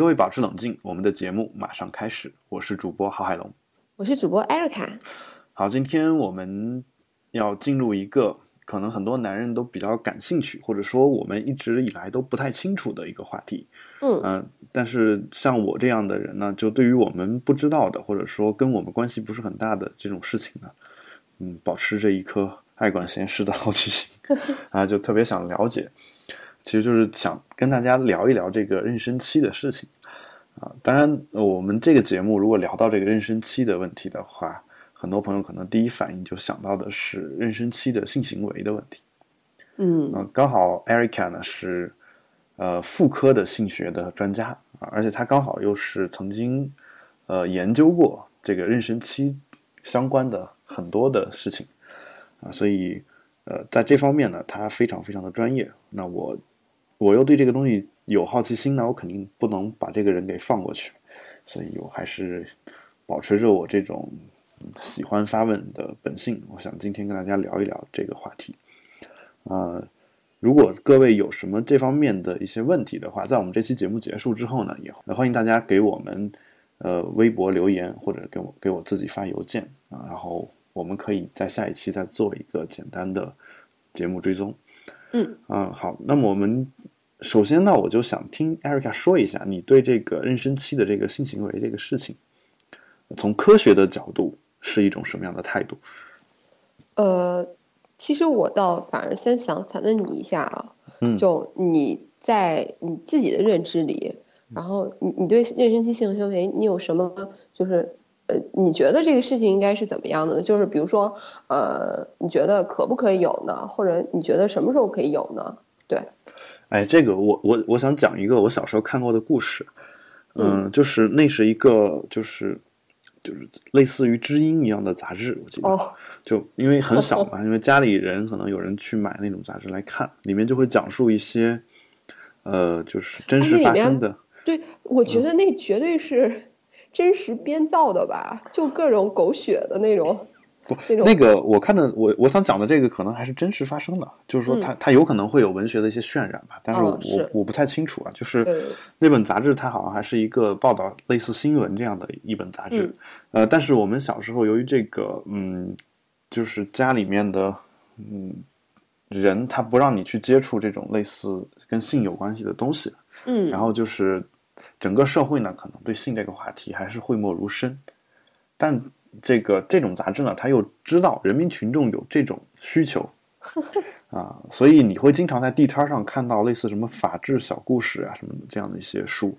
请各位保持冷静，我们的节目马上开始。我是主播郝海龙，我是主播艾瑞卡。好，今天我们要进入一个可能很多男人都比较感兴趣，或者说我们一直以来都不太清楚的一个话题。嗯嗯、但是像我这样的人呢，就对于我们不知道的，或者说跟我们关系不是很大的这种事情呢，嗯，保持着一颗爱管闲事的好奇心 啊，就特别想了解。其实就是想跟大家聊一聊这个妊娠期的事情啊。当然，呃我们这个节目如果聊到这个妊娠期的问题的话，很多朋友可能第一反应就想到的是妊娠期的性行为的问题。嗯嗯，刚好 Erica 呢是呃妇科的性学的专家啊，而且她刚好又是曾经呃研究过这个妊娠期相关的很多的事情啊，所以呃在这方面呢，她非常非常的专业。那我我又对这个东西有好奇心呢，我肯定不能把这个人给放过去，所以我还是保持着我这种嗯喜欢发问的本性。我想今天跟大家聊一聊这个话题。呃，如果各位有什么这方面的一些问题的话，在我们这期节目结束之后呢，也欢迎大家给我们呃微博留言，或者给我给我自己发邮件啊，然后我们可以在下一期再做一个简单的节目追踪。嗯嗯，好，那么我们首先呢，我就想听 Erica 说一下你对这个妊娠期的这个性行为这个事情，从科学的角度是一种什么样的态度？呃，其实我倒反而先想反问你一下啊，嗯就你在你自己的认知里，然后你你对妊娠期性行为你有什么就是呃，你觉得这个事情应该是怎么样的呢？就是比如说呃，你觉得可不可以有呢？或者你觉得什么时候可以有呢？对，哎，这个我我我想讲一个我小时候看过的故事，嗯，就是那是一个就是就是类似于知音一样的杂志，我记得，哦，就因为很小嘛，因为家里人可能有人去买那种杂志来看，里面就会讲述一些呃，就是真实发生的，对，我觉得那绝对是真实编造的吧，就各种狗血的那种，不那个我看的我我想讲的这个可能还是真实发生的，就是说它、它有可能会有文学的一些渲染吧，但是我、我我不太清楚啊，就是那本杂志它好像还是一个报道类似新闻这样的一本杂志，嗯呃，但是我们小时候由于这个嗯，就是家里面的嗯人他不让你去接触这种类似跟性有关系的东西，嗯，然后就是整个社会呢，可能对性这个话题还是讳莫如深。但这个这种杂志呢，他又知道人民群众有这种需求 啊，所以你会经常在地摊上看到类似什么法治小故事啊什么的这样的一些书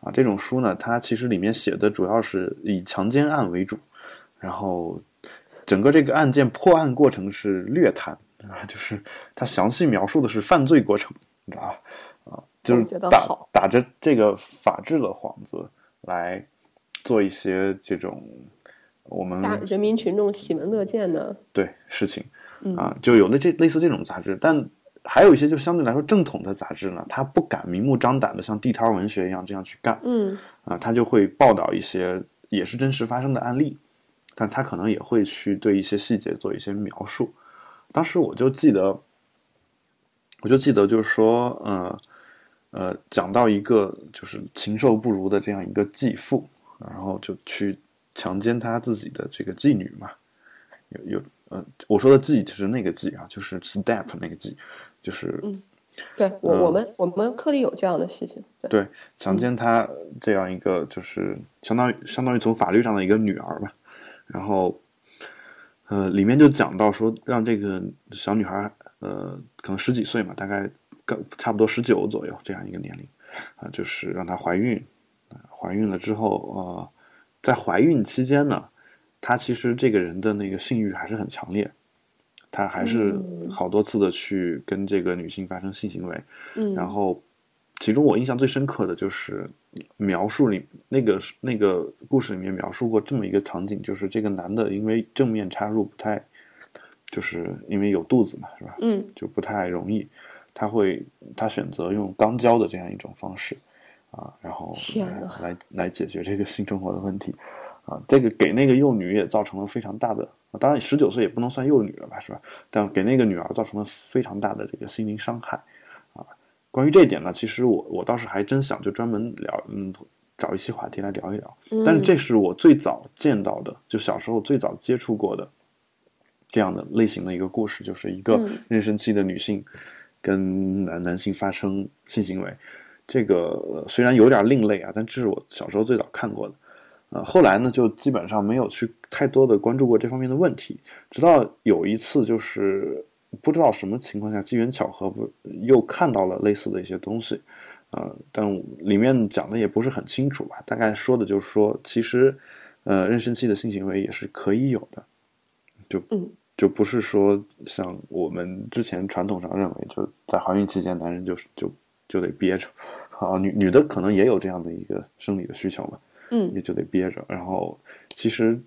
啊。这种书呢，它其实里面写的主要是以强奸案为主，然后整个这个案件破案过程是略谈啊，就是它详细描述的是犯罪过程，你知道吧？啊，就是打打着这个法治的幌子来做一些这种我们大人民群众喜闻乐见的，对事情嗯啊，就有那这类似这种杂志，但还有一些就相对来说正统的杂志呢，他不敢明目张胆的像地摊文学一样这样去干嗯。啊，它就会报道一些也是真实发生的案例，但他可能也会去对一些细节做一些描述。当时我就记得，我就记得就是说，呃呃，讲到一个就是禽兽不如的这样一个继父，然后就去强奸他自己的这个妓女嘛，有有呃，我说的妓就是那个妓啊，就是 step 那个妓，就是嗯对我嗯我们我们科里有这样的事情，对，对强奸他这样一个就是相当于相当于从法律上的一个女儿吧，然后呃里面就讲到说让这个小女孩呃可能十几岁嘛，大概刚差不多十九左右这样一个年龄啊、就是让她怀孕，啊怀孕了之后呃在怀孕期间呢，她其实这个人的那个性欲还是很强烈。她还是嗯好多次的去跟这个女性发生性行为，嗯，然后，其中我印象最深刻的就是描述里那个那个故事里面描述过这么一个场景，就是这个男的因为正面插入不太，就是因为有肚子嘛，是吧？嗯就不太容易，他会他选择用肛交的这样一种方式啊，然后来来来解决这个性生活的问题啊，这个给那个幼女也造成了非常大的，啊当然十九岁也不能算幼女了吧，是吧？但给那个女儿造成了非常大的这个心灵伤害啊。关于这一点呢，其实我我倒是还真想就专门聊，嗯，找一期话题来聊一聊。但是这是我最早见到的，就小时候最早接触过的这样的类型的一个故事，就是一个妊娠期的女性跟男男性发生性行为。这个虽然有点另类啊，但这是我小时候最早看过的。呃，后来呢，就基本上没有去太多的关注过这方面的问题，直到有一次就是。不知道什么情况下，机缘巧合，不又看到了类似的一些东西，呃，但里面讲的也不是很清楚吧。大概说的就是说，其实，呃，妊娠期的性行为也是可以有的，就就不是说像我们之前传统上认为，就在怀孕期间，男人就就就得憋着，啊，女女的可能也有这样的一个生理的需求嘛，嗯，也就得憋着。然后其实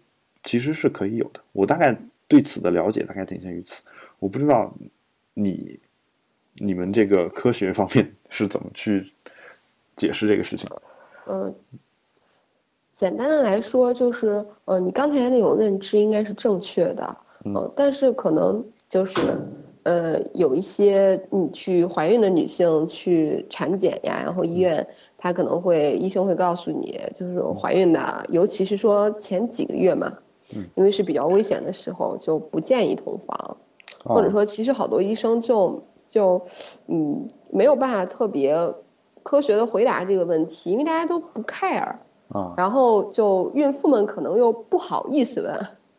其实是可以有的。我大概对此的了解大概仅限于此。我不知道你你们这个科学方面是怎么去解释这个事情？嗯，简单的来说，就是呃，你刚才那种认知应该是正确的，嗯，但是可能就是呃，有一些你去怀孕的女性去产检呀，然后医院他可能会医生会告诉你，就是怀孕的，尤其是说前几个月嘛，嗯，因为是比较危险的时候，就不建议同房。或者说，其实好多医生就就，嗯，没有办法特别科学的回答这个问题，因为大家都不 care 啊。然后就孕妇们可能又不好意思问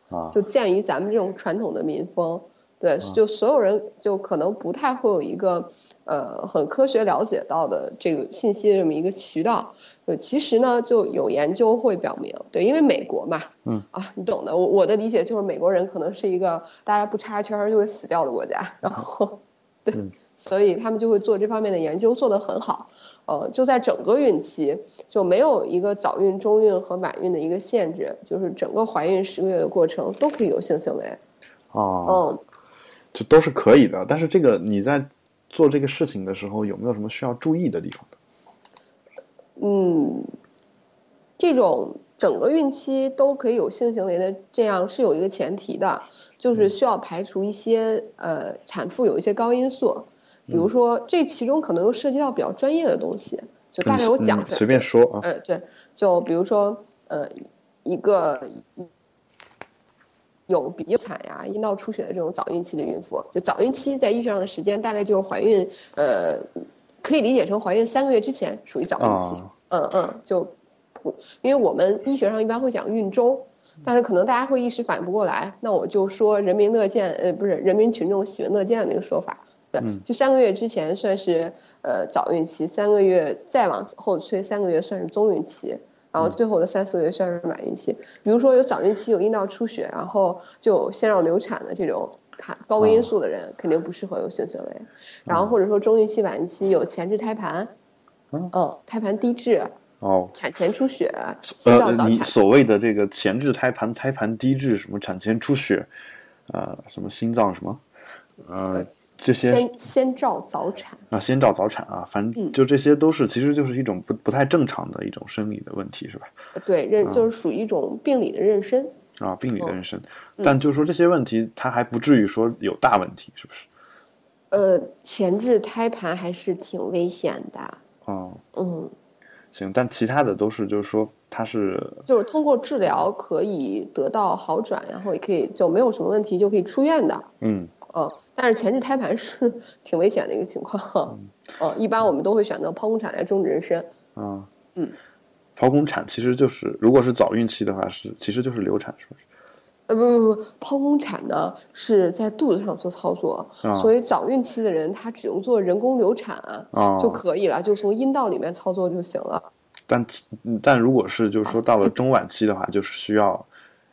啊。就鉴于咱们这种传统的民风，对，就所有人就可能不太会有一个呃很科学了解到的这个信息的这么一个渠道。对，其实呢，就有研究会表明，对，因为美国嘛，嗯啊，你懂的。我我的理解就是，美国人可能是一个大家不插圈就会死掉的国家，然后，对，所以他们就会做这方面的研究，做得很好。呃，就在整个孕期就没有一个早孕、中孕和晚孕的一个限制，就是整个怀孕十个月的过程都可以有性行为。哦，嗯，这都是可以的。但是这个你在做这个事情的时候，有没有什么需要注意的地方？嗯，这种整个孕期都可以有性行为的，这样是有一个前提的，就是需要排除一些呃产妇有一些高因素，比如说这其中可能又涉及到比较专业的东西，就大概我讲随便说啊。呃，对，就比如说呃一个有比较惨呀、阴道出血的这种早孕期的孕妇，就早孕期在医学上的时间大概就是怀孕呃。可以理解成怀孕三个月之前属于早孕期，嗯嗯，就不，因为我们医学上一般会讲孕周，但是可能大家会一时反应不过来，那我就说人民乐见，呃，不是人民群众喜闻乐见的那个说法，对，就三个月之前算是呃早孕期，三个月再往后推三个月算是中孕期，然后最后的三四个月算是晚孕期。比如说有早孕期有阴道出血，然后就先让流产的这种。高危因素的人肯定不适合有性行为，然后或者说中孕期、晚孕期有前置胎盘，嗯，胎盘低置，哦，产前出血，呃，你所谓的这个前置胎盘、胎盘低质，什么产前出血，呃，什么心脏什么，呃，这些先先兆早产啊，先兆早产啊，反正就这些都是，其实就是一种不不太正常的一种生理的问题，是吧？对，妊就是属于一种病理的妊娠。啊，病理的妊娠，但就是说这些问题，它还不至于说有大问题，是不是？呃，前置胎盘还是挺危险的。哦，嗯，行，但其他的都是，就是说它是，就是通过治疗可以得到好转，然后也可以就没有什么问题就可以出院的。嗯，呃，但是前置胎盘是 挺危险的一个情况。呃，一般我们都会选择剖宫产来终止妊娠。啊，嗯。剖宫产其实就是，如果是早孕期的话，是其实就是流产，是不是？呃，不不不，剖宫产呢是在肚子上做操作，所以早孕期的人他只用做人工流产就可以了，就从阴道里面操作就行了。但但如果是就是说到了中晚期的话，就是需要，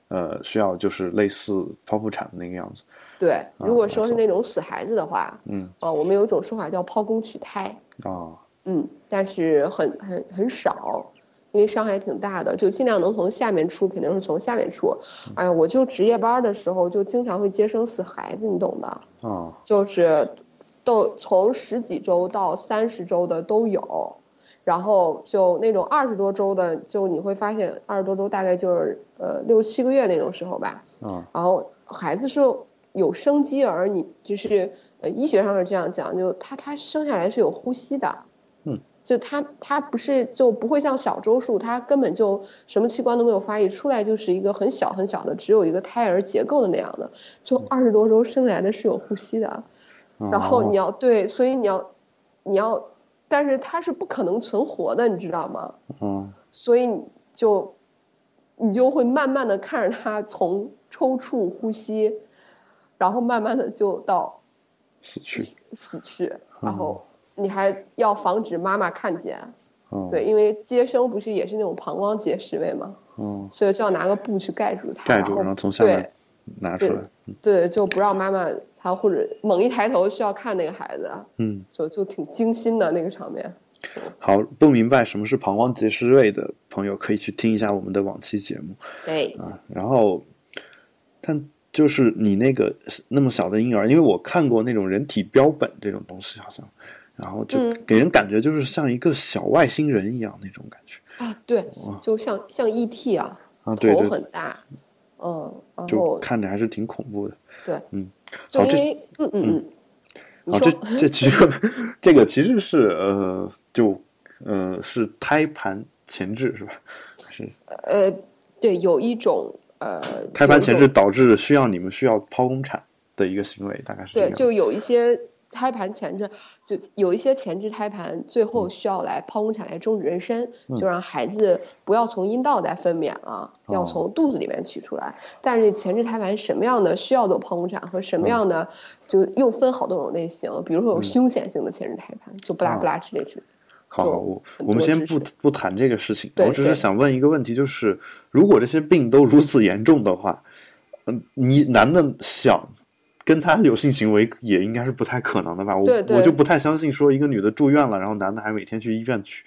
呃，需要就是类似剖腹产的那个样子。对，如果说是那种死孩子的话，嗯，哦，我们有一种说法叫剖宫取胎。哦，嗯，但是很很很少。因为伤害挺大的，就尽量能从下面出，肯定是从下面出。哎呀，我就值夜班的时候，就经常会接生死孩子，你懂的。哦，就是，都从十几周到三十周的都有，然后就那种二十多周的，就你会发现二十多周大概就是呃六七个月那种时候吧。嗯，然后孩子是有生机儿，你就是呃，医学上是这样讲，就它它生下来是有呼吸的，嗯，就它它不是就不会像小周数，它根本就什么器官都没有发育，出来就是一个很小很小的，只有一个胎儿结构的那样的，就二十多周生来的是有呼吸的，然后你要要对，所以你要你要，但是它是不可能存活的，你知道吗？嗯所以你就你就会慢慢的看着它从抽搐呼吸，然后慢慢的就到死去，死去，然后你还要防止妈妈看见，嗯对，因为接生不是也是那种膀胱结石位嘛，嗯，所以就要拿个布去盖住它，盖住，然然后从下面拿出来，对，就不让妈妈她或者猛一抬头需要看那个孩子，嗯。就就挺惊心的那个场面。好，不明白什么是膀胱结石位的朋友，可以去听一下我们的往期节目对，啊。然后，但就是你那个那么小的婴儿，因为我看过那种人体标本这种东西，好像，然后就嗯给人感觉就是像一个小外星人一样那种感觉啊，对，就像像 ET 啊，啊。对头，很大，嗯，然就看着还是挺恐怖的。对，嗯，好这就因为嗯嗯好，这这其实这个其实是呃，就呃是胎盘前置是吧？是呃，对，有一种呃，胎盘前置导致需要你们需要剖宫产的一个行为，大概是对，就有一些胎盘前置，就有一些前置胎盘最后嗯需要来剖宫产来终止妊娠，就让孩子不要从阴道再分娩了，要哦从肚子里面取出来。但是前置胎盘什么样的需要做剖宫产和什么样的，就又分好多种类型，比如说有凶险性的前置胎盘，就不拉不拉之类之类。好，好我我们先不不谈这个事情，我只是想问一个问题，就是如果这些病都如此严重的话，嗯，你男的想跟他有性行为也应该是不太可能的吧？我我就不太相信说一个女的住院了，然后男的还每天去医院去，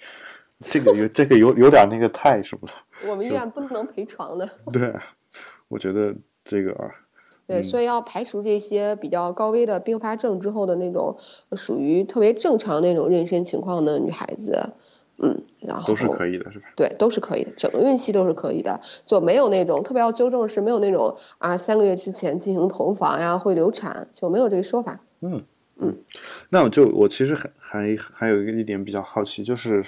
这个有这个有有点那个太什么了。我们医院不能陪床的。对，我觉得这个啊对，所以要排除这些比较高危的并发症之后的那种属于特别正常那种妊娠情况的女孩子，嗯，然后都是可以的，是吧？对，都是可以的，整个孕期都是可以的，就没有那种特别要纠正是没有那种啊三个月之前进行同房呀会流产，就没有这个说法。嗯嗯那我就我其实还还还有一个一点比较好奇，就是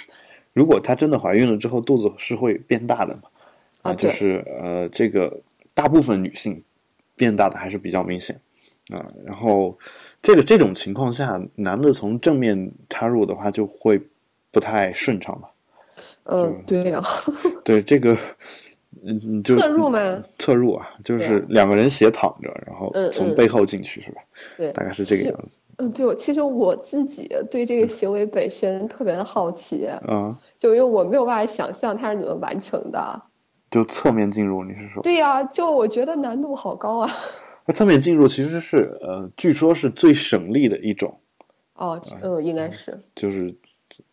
如果她真的怀孕了之后，肚子是会变大的嘛？啊就是呃，这个大部分女性变大的还是比较明显啊、然后这个这种情况下，男的从正面插入的话，就会不太顺畅吧？嗯，对呀、对这个，嗯，嗯就侧入吗？侧入啊，就是两个人斜躺着，然后从背后进去是吧？对，大概是这个样子嗯，对，其实我自己对这个行为本身特别的好奇，啊。就因为我没有办法想象它是怎么完成的。就侧面进入，你是说？对呀、就我觉得难度好高啊。那侧面进入其实是呃，据说是最省力的一种，哦，嗯，应该是，就是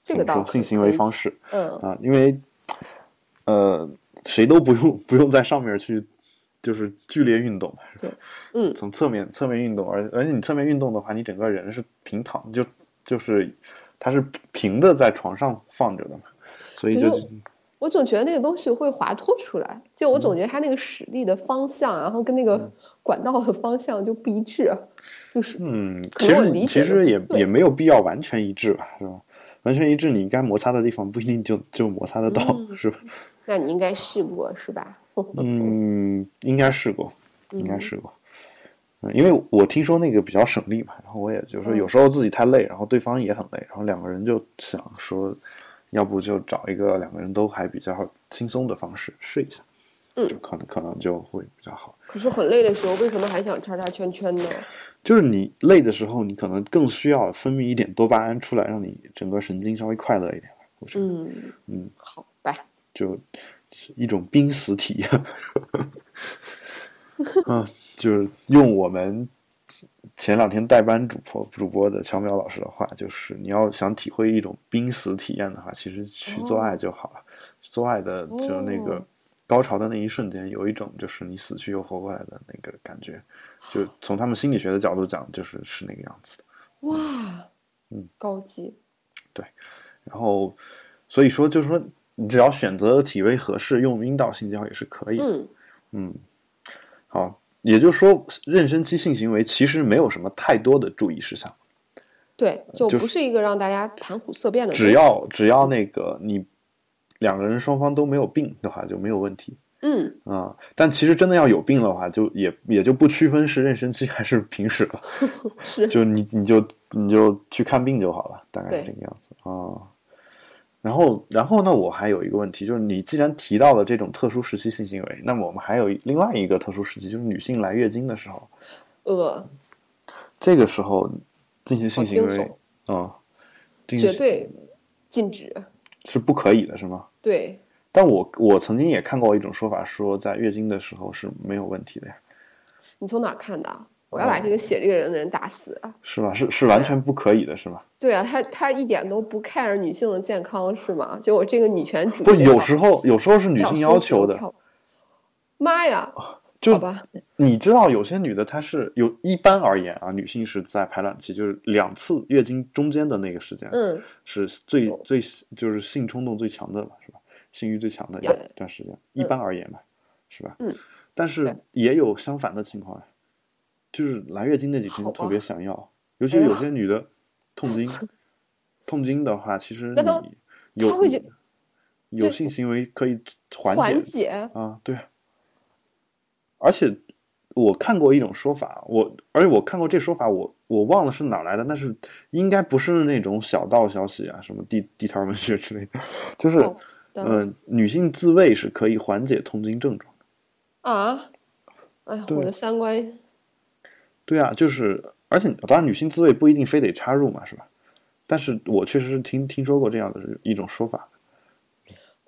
这个倒可怎么说性行为方式嗯，啊，因为呃，谁都不用不用在上面去就是剧烈运动，对嗯从侧面侧面运动，而而且你侧面运动的话，你整个人是平躺，就就是它是平的在床上放着的嘛，所以就我总觉得那个东西会滑脱出来，就我总觉得它那个使力的方向，然后跟那个管道的方向就不一致，就是嗯，可其实其实也也没有必要完全一致吧，是吧？完全一致，你应该摩擦的地方不一定就就摩擦得到，嗯是吧？那你应该试过是吧？嗯，应该试过，应该嗯试过。嗯，因为我听说那个比较省力嘛，然后我也就是说有时候自己太累，然后对方也很累，然后两个人就想说，要不就找一个两个人都还比较轻松的方式试一下，嗯就可能可能就会比较好。可是很累的时候，为什么还想叉叉圈圈呢？就是你累的时候，你可能更需要分泌一点多巴胺出来，让你整个神经稍微快乐一点吧。我觉得，嗯嗯，好吧，就是一种濒死体验。啊，就是用我们前两天代班主播主播的乔淼老师的话，就是你要想体会一种濒死体验的话，其实去做爱就好了。做爱的就那个哦高潮的那一瞬间，有一种就是你死去又活过来的那个感觉。就从他们心理学的角度讲，就是是那个样子的。哇，嗯，高级，对然后，所以说就是说，你只要选择体位合适，用阴道性交也是可以的。嗯嗯，好，也就是说，妊娠期性行为其实没有什么太多的注意事项，对，就就是不是一个让大家谈虎色变的。只要只要那个你两个人双方都没有病的话就没有问题嗯，啊、但其实真的要有病的话，就也也就不区分是妊娠期还是平时了，是就你你就你就去看病就好了，大概是这个样子啊。然后，然后呢？我还有一个问题，就是你既然提到了这种特殊时期性行为，那么我们还有另外一个特殊时期，就是女性来月经的时候，呃，这个时候进行性行为悚，啊、绝对禁止。是不可以的，是吗？对，但我我曾经也看过一种说法，说在月经的时候是没有问题的呀，你从哪儿看的？我要把这个写这个人的人打死。是吧？是是完全不可以的，是吧？对啊，他他一点都不 care 女性的健康是吗？就我这个女权主义不，有时候有时候是女性要求的，。妈呀，就好吧，你知道有些女的她是有一般而言啊，女性是在排卵期，就是两次月经中间的那个时间，嗯，是最最就是性冲动最强的嘛，是吧？性欲最强的一段时间，一般而言嘛，是吧？嗯。但是也有相反的情况呀，就是来月经那几天特别想要，尤其是有些女的 痛经，痛经的话，其实你有有性行为可以缓缓解解，啊，对啊。而且我看过一种说法，我而且我看过这说法，我我忘了是哪来的，但是应该不是那种小道消息啊，什么地地摊文学之类的，就是哦呃，女性自慰是可以缓解痛经症状。啊，哎呀，我的三观，对啊，就是而且当然女性自慰不一定非得插入嘛，是吧？但是我确实是听听说过这样的一种说法。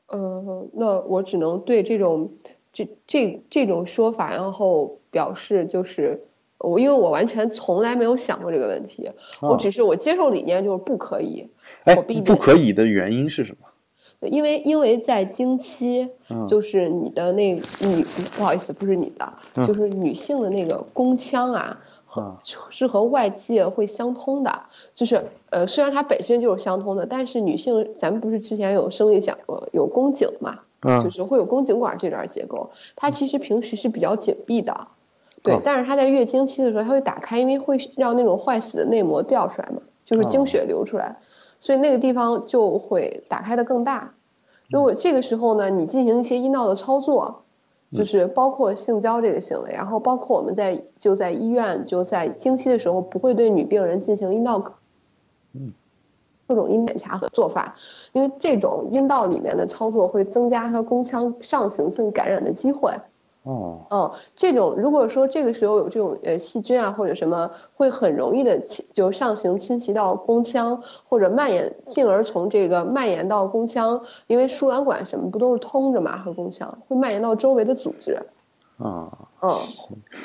嗯，那我只能对这种这这这种说法，然后表示就是我，因为我完全从来没有想过这个问题，我啊只是我接受理念就是不可以，哎，不可以的原因是什么？因为因为在经期，嗯就是你的那女不好意思，不是你的，嗯就是女性的那个宫腔啊，是和外界会相通的。就是呃，虽然它本身就是相通的，但是女性咱们不是之前有生理讲过有宫颈嘛，就嗯是会有宫颈管这段结构，它其实平时是比较紧闭的。对哦，但是它在月经期的时候，它会打开，因为会让那种坏死的内膜掉出来嘛，就是哦经血流出来，所以那个地方就会打开的更大。如果这个时候呢，你进行一些阴道的操作，就是包括性交这个行为，然后包括我们在就在医院就在经期的时候，不会对女病人进行阴道各种阴检查和做法，因为这种阴道里面的操作会增加她宫腔上行性感染的机会。哦嗯，这种如果说这个时候有这种呃细菌啊或者什么，会很容易的侵就上行侵袭到宫腔，或者蔓延，进而从这个蔓延到宫腔，因为输卵管什么不都是通着嘛和宫腔，会蔓延到周围的组织。啊，嗯，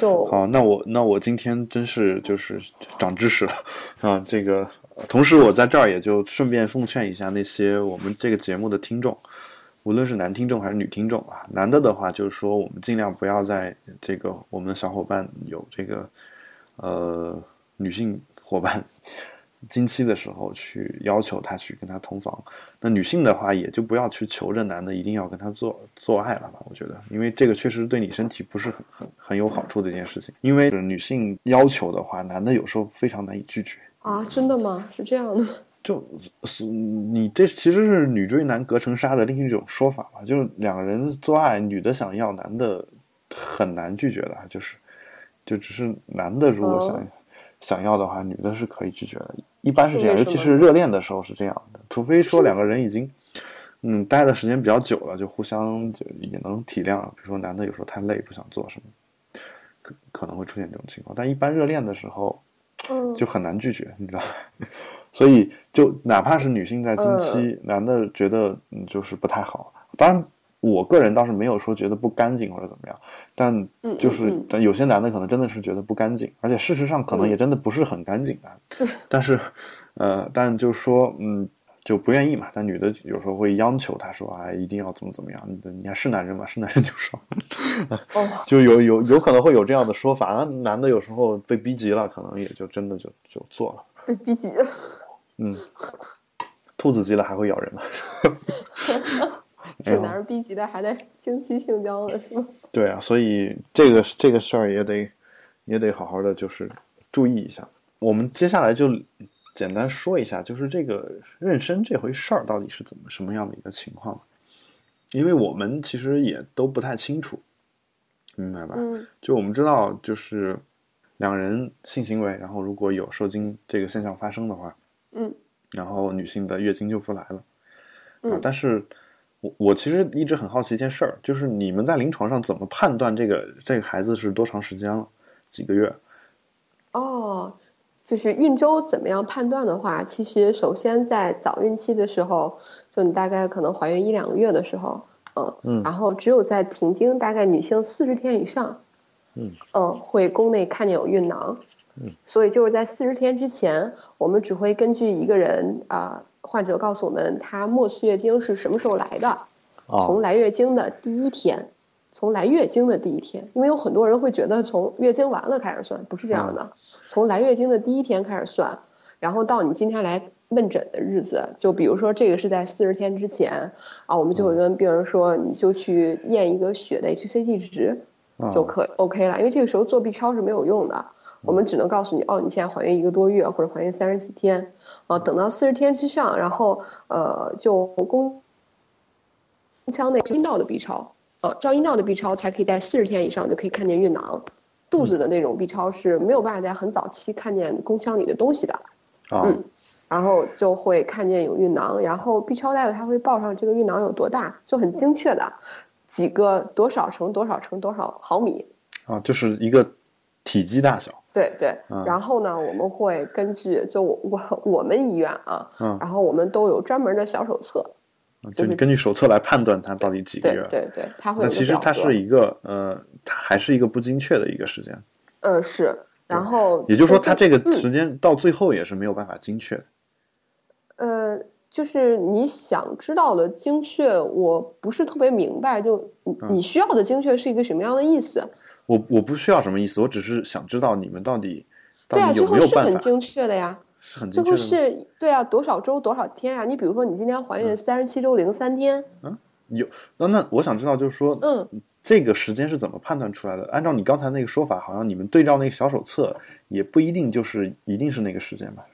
就好，那我那我今天真是就是长知识了啊！这个，同时我在这儿也就顺便奉劝一下那些我们这个节目的听众，无论是男听众还是女听众啊，男的的话就是说我们尽量不要在这个我们的小伙伴有这个呃女性伙伴经期的时候去要求他去跟他同房，那女性的话也就不要去求着男的一定要跟他做做爱了吧？我觉得，因为这个确实对你身体不是很很很有好处的一件事情。因为女性要求的话，男的有时候非常难以拒绝。啊，真的吗？是这样的吗？就是你这其实是女追男隔层纱的另一种说法吧，就是两个人做爱，女的想要，男的很难拒绝的，就是就只是男的如果想、哦想要的话，女的是可以拒绝的，一般是这样，尤其是热恋的时候是这样的，除非说两个人已经嗯待的时间比较久了，就互相就也能体谅，比如说男的有时候太累不想做什么，可可能会出现这种情况，但一般热恋的时候。嗯，就很难拒绝，你知道？所以就哪怕是女性在经期，男的觉得嗯就是不太好。当然，我个人倒是没有说觉得不干净或者怎么样，但嗯就是嗯嗯但有些男的可能真的是觉得不干净，而且事实上可能嗯也真的不是很干净啊。对，但是呃，但就是说嗯。就不愿意嘛，但女的有时候会央求他说啊，一定要怎么怎么样。你你还是男人嘛，是男人就爽。哦，就有有有可能会有这样的说法，啊男的有时候被逼急了，可能也就真的就就做了。被逼急了。嗯，兔子急了还会咬人吗？这男人逼急的还在经期性交呢，是吗？对啊，所以这个这个事儿也得也得好好的就是注意一下。我们接下来就简单说一下，就是这个妊娠这回事儿到底是怎么什么样的一个情况，因为我们其实也都不太清楚，明白吧？嗯就我们知道，就是两人性行为，然后如果有受精这个现象发生的话，嗯然后女性的月经就不来了。啊嗯，但是我我其实一直很好奇一件事儿，就是你们在临床上怎么判断这个这个孩子是多长时间了？几个月？哦，就是孕周怎么样判断的话，其实首先在早孕期的时候，就你大概可能怀孕一两个月的时候，嗯嗯然后只有在停经大概女性四十天以上，嗯。会宫内看见有孕囊，嗯，所以就是在四十天之前，我们只会根据一个人啊、患者告诉我们他末次月经是什么时候来的，从哦，来月经的第一天，从来月经的第一天，因为有很多人会觉得从月经完了开始算，不是这样的，从来月经的第一天开始算，然后到你今天来问诊的日子，就比如说这个是在四十天之前啊，我们就会跟病人说，你就去验一个血的 HCG 值哦就可 OK 了，因为这个时候做 B 超是没有用的。我们只能告诉你，哦，你现在怀孕一个多月，或者怀孕三十几天，啊，等到四十天之上，然后呃，就宫腔内阴道的 B 超，呃，照阴道的 B 超才可以在四十天以上就可以看见孕囊，肚子的那种 B 超是没有办法在很早期看见宫腔里的东西的，啊。嗯然后就会看见有孕囊，然后 B 超大夫他会报上这个孕囊有多大，就很精确的，几个多少乘多少乘多少毫米，啊，就是一个体积大小。对对，嗯。然后呢，我们会根据就我我我们医院啊，嗯然后我们都有专门的小手册，就你根据手册来判断它到底几个对月。对对，它会那其实它是一个呃，它还是一个不精确的一个时间，呃是，然后也就是说，它这个嗯时间到最后也是没有办法精确的。呃，就是你想知道的精确，我不是特别明白，就你需要的精确是一个什么样的意思？我我不需要什么意思，我只是想知道你们到底到对啊，底最后有没有办法，是很精确的呀，是很最后？是对啊，多少周多少天啊？你比如说你今天怀孕三十七周零三天，嗯有那那我想知道，就是说，嗯，这个时间是怎么判断出来的？按照你刚才那个说法，好像你们对照那个小手册，也不一定就是一定是那个时间吧？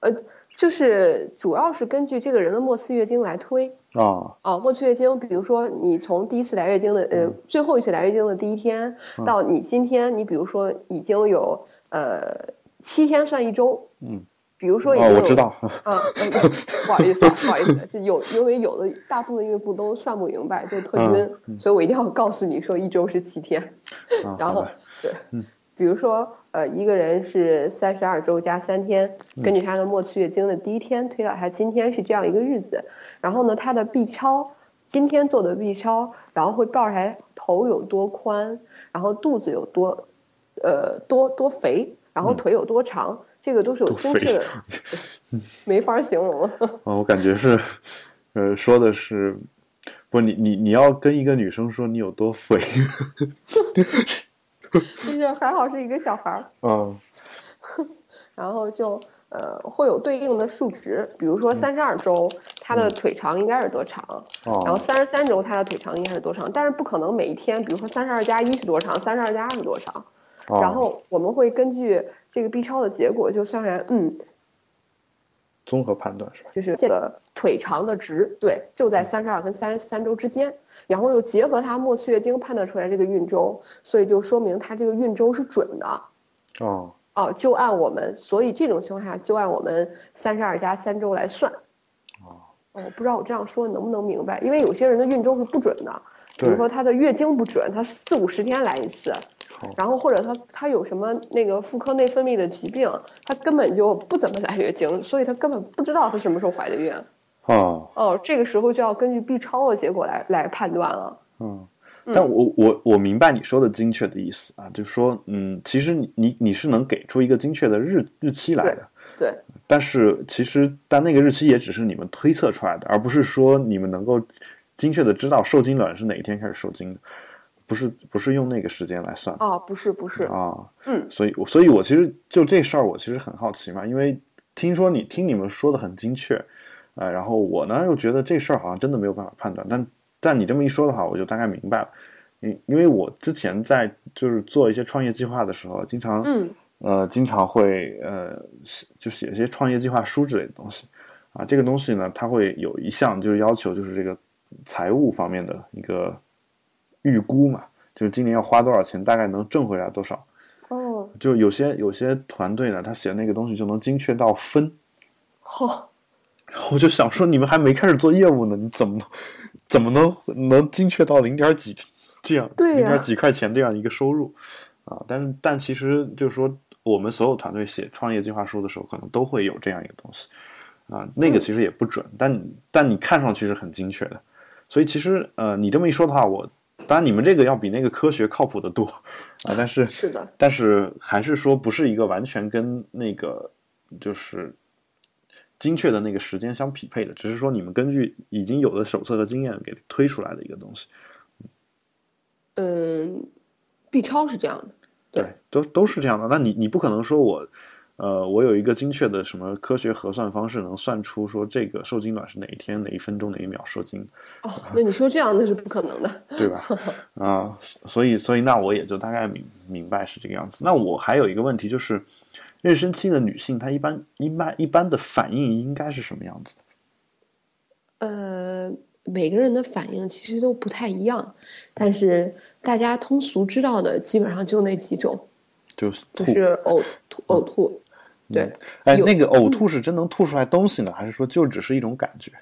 呃就是主要是根据这个人的末次月经来推。啊，啊，末次月经，比如说你从第一次来月经的呃嗯最后一次来月经的第一天，到你今天，你比如说已经有呃七天算一周，嗯，比如说已经哦，我知道，啊，嗯不好意思啊，不好意思，就有因为有的大部分孕妇都算不明白，就特晕，所以我一定要告诉你说一周是七天，啊，然后对，比如说呃一个人是三十二周加三天，根据他的末次月经的第一天推导他今天是这样一个日子，然后呢他的 B 超今天做的 B 超，然后会报出来头有多宽，然后肚子有多呃多多肥，然后腿有多长，这个都是有精确的，没法形容了。啊，我感觉是，呃，说的是，不，你你你要跟一个女生说你有多肥，毕竟还好是一个小孩儿，啊，然后就呃会有对应的数值，比如说三十二周，他的腿长应该是多长，然后哦，三十三周他的腿长应该是多长，但是不可能每一天，比如说三十二加一是多长，三十二加二是多长，哦然后我们会根据这个 B 超的结果就算出来，嗯，综合判断是吧？就是这个腿长的值，对，就在三十二跟三十三周之间，然后又结合他末次月经判断出来这个孕周，所以就说明他这个孕周是准的。哦，哦，就按我们，所以这种情况下就按我们三十二加三周来算。哦，我不知道我这样说能不能明白，因为有些人的孕周是不准的，比如说他的月经不准，他四五十天来一次好，然后或者他他有什么那个妇科内分泌的疾病，他根本就不怎么来月经，所以他根本不知道他什么时候怀的孕。哦，哦，这个时候就要根据 B 超的结果来来判断了。嗯，但我我我明白你说的精确的意思啊，就是说，嗯，其实你你你是能给出一个精确的日日期来的，对，但是其实但那个日期也只是你们推测出来的，而不是说你们能够精确的知道受精卵是哪一天开始受精的，不是不是用那个时间来算的哦，不是不是，啊，嗯，所以所以我其实就这事儿我其实很好奇嘛，因为听说你听你们说的很精确，呃，然后我呢又觉得这事儿好像真的没有办法判断，但但你这么一说的话，我就大概明白了。因因为我之前在就是做一些创业计划的时候，经常嗯呃经常会呃写就写一些创业计划书之类的东西啊。这个东西呢，它会有一项就是要求就是这个财务方面的一个预估嘛，就是今年要花多少钱，大概能挣回来多少。哦，就有些有些团队呢，他写那个东西就能精确到分。好，我就想说，你们还没开始做业务呢，你怎么怎么能能精确到零点几这样零点几块钱这样一个收入啊？但是但其实就是说，我们所有团队写创业计划书的时候，可能都会有这样一个东西啊。那个嗯其实也不准，但但你看上去是很精确的。所以其实呃，你这么一说的话，我当然你们这个要比那个科学靠谱的多啊，但是是的，但是还是说不是一个完全跟那个就是精确的那个时间相匹配的，只是说你们根据已经有的手册和经验给推出来的一个东西。嗯，B 超是这样的，对都都是这样的。那你你不可能说我，呃，我有一个精确的什么科学核算方式，能算出说这个受精卵是哪一天哪一分钟哪一秒受精，哦，那你说这样那是不可能的，对吧？啊、所以所以那我也就大概明明白是这个样子。那我还有一个问题就是，妊娠期的女性她一般一般一般的反应应该是什么样子的？呃，每个人的反应其实都不太一样，但是大家通俗知道的基本上就那几种，就是。就是呕吐、呕吐，对，哎，那个呕吐是真能吐出来东西呢，还是说就只是一种感觉？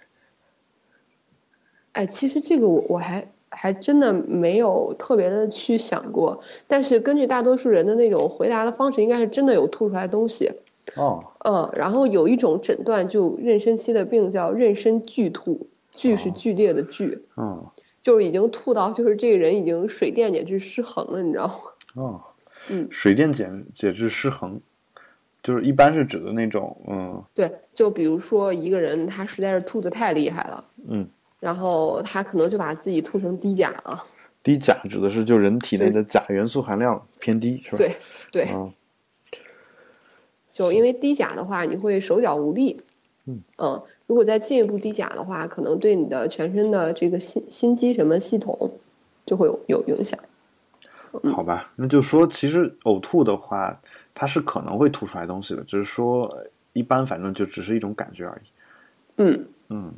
哎，其实这个我我还还真的没有特别的去想过，但是根据大多数人的那种回答的方式，应该是真的有吐出来东西。哦，嗯，然后有一种诊断，就妊娠期的病叫妊娠剧吐，剧是哦剧烈的剧，嗯，就是已经吐到就是这个人已经水电解质失衡了，你知道吗？哦，嗯水电解解质失衡，就是一般是指的那种，嗯对，就比如说一个人他实在是吐的太厉害了，嗯，然后他可能就把自己吐成低钾了。低钾指的是就人体内的钾元素含量偏低，是吧？对对，嗯就因为低钾的话，你会手脚无力。嗯如果再进一步低钾的话，可能对你的全身的这个心心肌什么系统就会有有影响。好吧，那就说其实呕吐的话，它是可能会吐出来东西的，只是说呃一般反正就只是一种感觉而已。嗯嗯，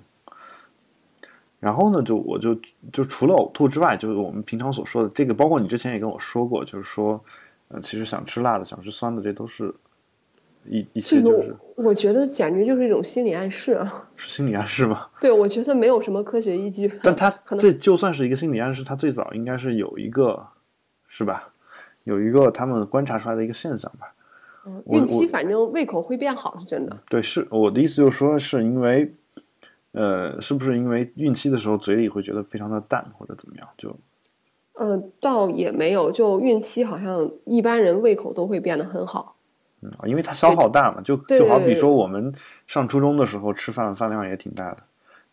然后呢，就我就就除了呕吐之外，就是我们平常所说的这个，包括你之前也跟我说过，就是说，呃，其实想吃辣的、想吃酸的，这都是一一些这个就是我我觉得简直就是一种心理暗示。啊 是心理暗示吗。对，我觉得没有什么科学依据。但它可能这就算是一个心理暗示，它最早应该是有一个，是吧？有一个他们观察出来的一个现象吧。嗯孕期反正胃口会变好是真的。对，是我的意思，就是说是因为，呃，是不是因为孕期的时候嘴里会觉得非常的淡，或者怎么样？就呃，倒也没有，就孕期好像一般人胃口都会变得很好。嗯，因为它消耗大嘛，就就好比说我们上初中的时候吃饭饭量也挺大的，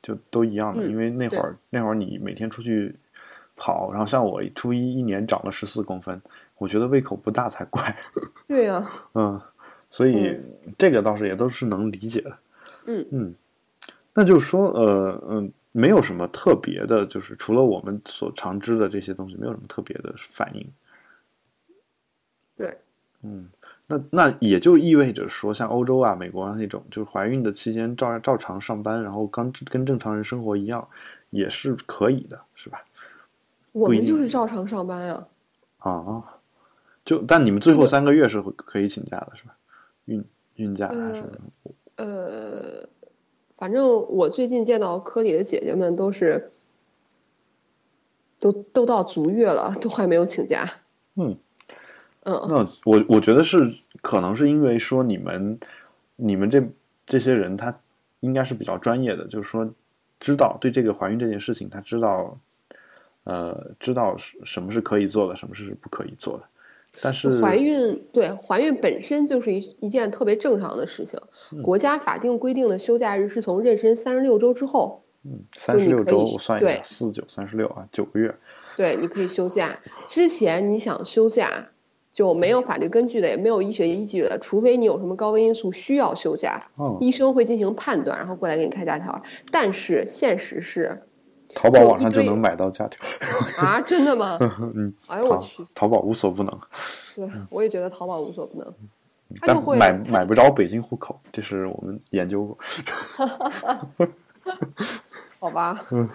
就都一样的。嗯因为那会儿那会儿你每天出去跑，然后像我初一一年长了十四公分，我觉得胃口不大才怪。对呀、嗯，所以这个倒是也都是能理解的。嗯嗯，那就是说，呃嗯，没有什么特别的，就是除了我们所常知的这些东西，没有什么特别的反应。对，嗯，那那也就意味着说，像欧洲啊、美国啊那种，就是怀孕的期间照照常上班，然后刚跟正常人生活一样，也是可以的，是吧？我们就是照常上班呀、啊，就但你们最后三个月是会可以请假的，是吧？孕孕假还是？呃，反正我最近见到科里的姐姐们都是，都都到足月了，都还没有请假。嗯。嗯，那我我觉得是可能是因为说你们你们这这些人他应该是比较专业的，就是说知道对这个怀孕这件事情，他知道呃知道什什么是可以做的，什么是不可以做的。但是怀孕对怀孕本身就是一一件特别正常的事情。嗯国家法定规定的休假日是从妊娠三十六周之后，嗯三十六周，算一下，对四九三十六啊，九个月。对，你可以休假。之前你想休假，就没有法律根据的，也没有医学依据的，除非你有什么高危因素需要休假，哦，医生会进行判断，然后过来给你开假条。但是现实是淘宝网上就能买到假条。啊，真的吗？嗯，哎呦我去，淘宝无所不能，对我也觉得淘宝无所不能，他但买买不着北京户口，这是我们研究过。好吧，嗯，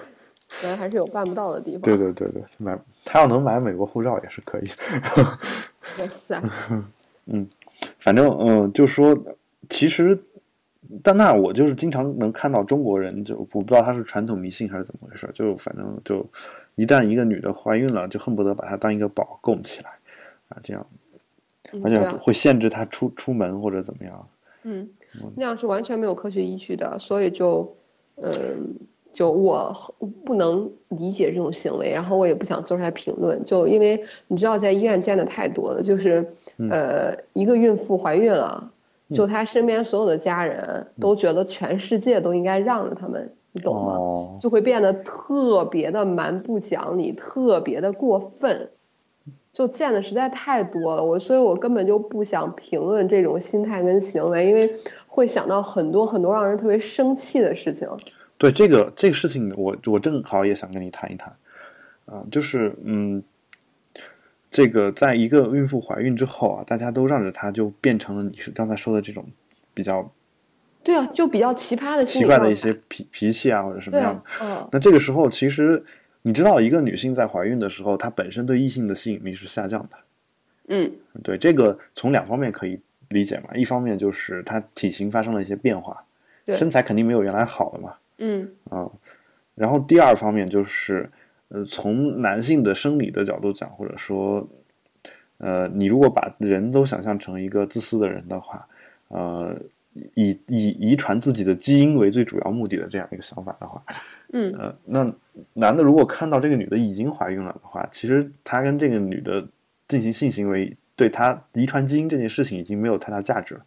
原来还是有办不到的地方。对对对对，买他要能买美国护照也是可以。哇塞，反正嗯，就说其实，但那我就是经常能看到中国人，就我不知道他是传统迷信还是怎么回事，就反正就一旦一个女的怀孕了，就恨不得把她当一个宝供起来啊，这样，而且会限制她出出门或者怎么样。嗯，那样是完全没有科学依据的，所以就，嗯，就我不能理解这种行为，然后我也不想做出来评论，就因为你知道，在医院见的太多了，就是，嗯呃，一个孕妇怀孕了，就他身边所有的家人都觉得全世界都应该让着他们，你懂吗？哦，就会变得特别的蛮不讲理，特别的过分，就见的实在太多了。我所以，我根本就不想评论这种心态跟行为，因为会想到很多很多让人特别生气的事情。对这个这个事情我，我正好也想跟你谈一谈，啊、就是嗯，这个在一个孕妇怀孕之后啊，大家都让着她，就变成了你是刚才说的这种比较对啊，就比较奇葩的奇怪的一些脾脾气啊，或者什么样的。啊，嗯，那这个时候，其实你知道，一个女性在怀孕的时候，她本身对异性的吸引力是下降的。嗯对这个从两方面可以理解嘛，一方面就是她体型发生了一些变化，身材肯定没有原来好了嘛。嗯啊，然后第二方面就是，呃，从男性的生理的角度讲，或者说，呃，你如果把人都想象成一个自私的人的话，呃，以以遗传自己的基因为最主要目的的这样一个想法的话，嗯呃，那男的如果看到这个女的已经怀孕了的话，其实他跟这个女的进行性行为，对他遗传基因这件事情已经没有太大价值了。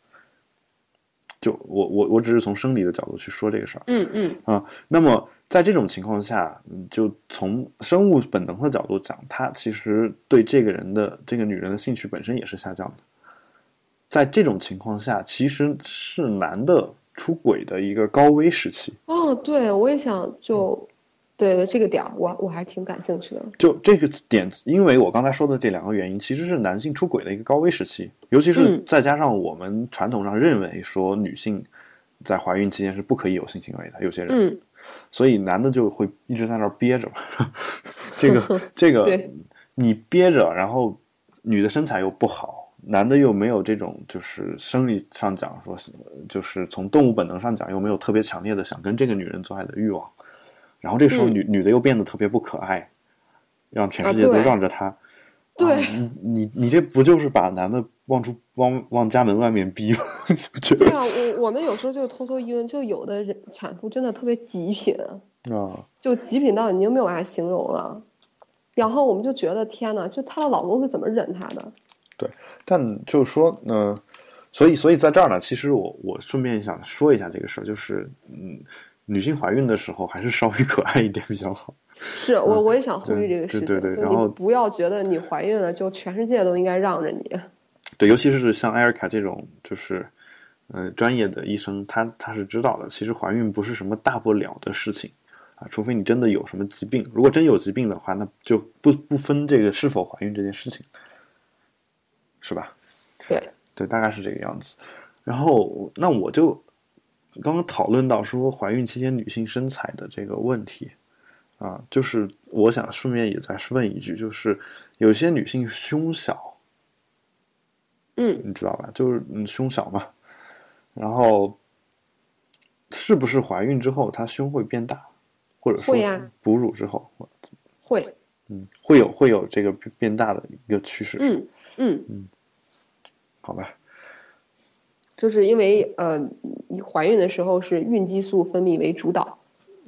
就我我我只是从生理的角度去说这个事儿。嗯嗯啊，那么在这种情况下，嗯就从生物本能的角度讲，他其实对这个人的这个女人的兴趣本身也是下降的。在这种情况下，其实是男的出轨的一个高危时期。哦，对，我也想就，对对，这个点儿我我还挺感兴趣的。就这个点，因为我刚才说的这两个原因，其实是男性出轨的一个高危时期，尤其是嗯再加上我们传统上认为说女性在怀孕期间是不可以有性行为的，有些人，嗯所以男的就会一直在那儿憋着嘛。这个 这个，你憋着，然后女的身材又不好，男的又没有这种就是生理上讲说是，就是从动物本能上讲又没有特别强烈的想跟这个女人做爱的欲望，然后这时候嗯女、女的又变得特别不可爱，让全啊世界都让着她。对啊你你你这不就是把男的往出往往家门外面逼吗？对啊，我我们有时候就偷偷议论，就有的人产妇真的特别极品，啊？就极品到已经没有办法形容了。然后我们就觉得天呐，就她的老公是怎么忍她的？对但就是说，呃，所以所以在这儿呢，其实我我顺便想说一下这个事儿，就是嗯，女性怀孕的时候还是稍微可爱一点比较好。是我我也想呼吁这个事情，对对对然后你不要觉得你怀孕了就全世界都应该让着你。对，尤其是像艾尔卡这种就是呃专业的医生，他他是知道的，其实怀孕不是什么大不了的事情啊，除非你真的有什么疾病。如果真有疾病的话，那就不不分这个是否怀孕这件事情，是吧？对，对，大概是这个样子。然后，那我就刚刚讨论到说怀孕期间女性身材的这个问题啊，就是我想顺便也再问一句，就是有些女性胸小，嗯，你知道吧？就是嗯胸小嘛，然后是不是怀孕之后她胸会变大，或者说哺乳之后，会，嗯，会有会有这个变变大的一个趋势，嗯嗯，好吧？就是因为呃，你怀孕的时候是孕激素分泌为主导。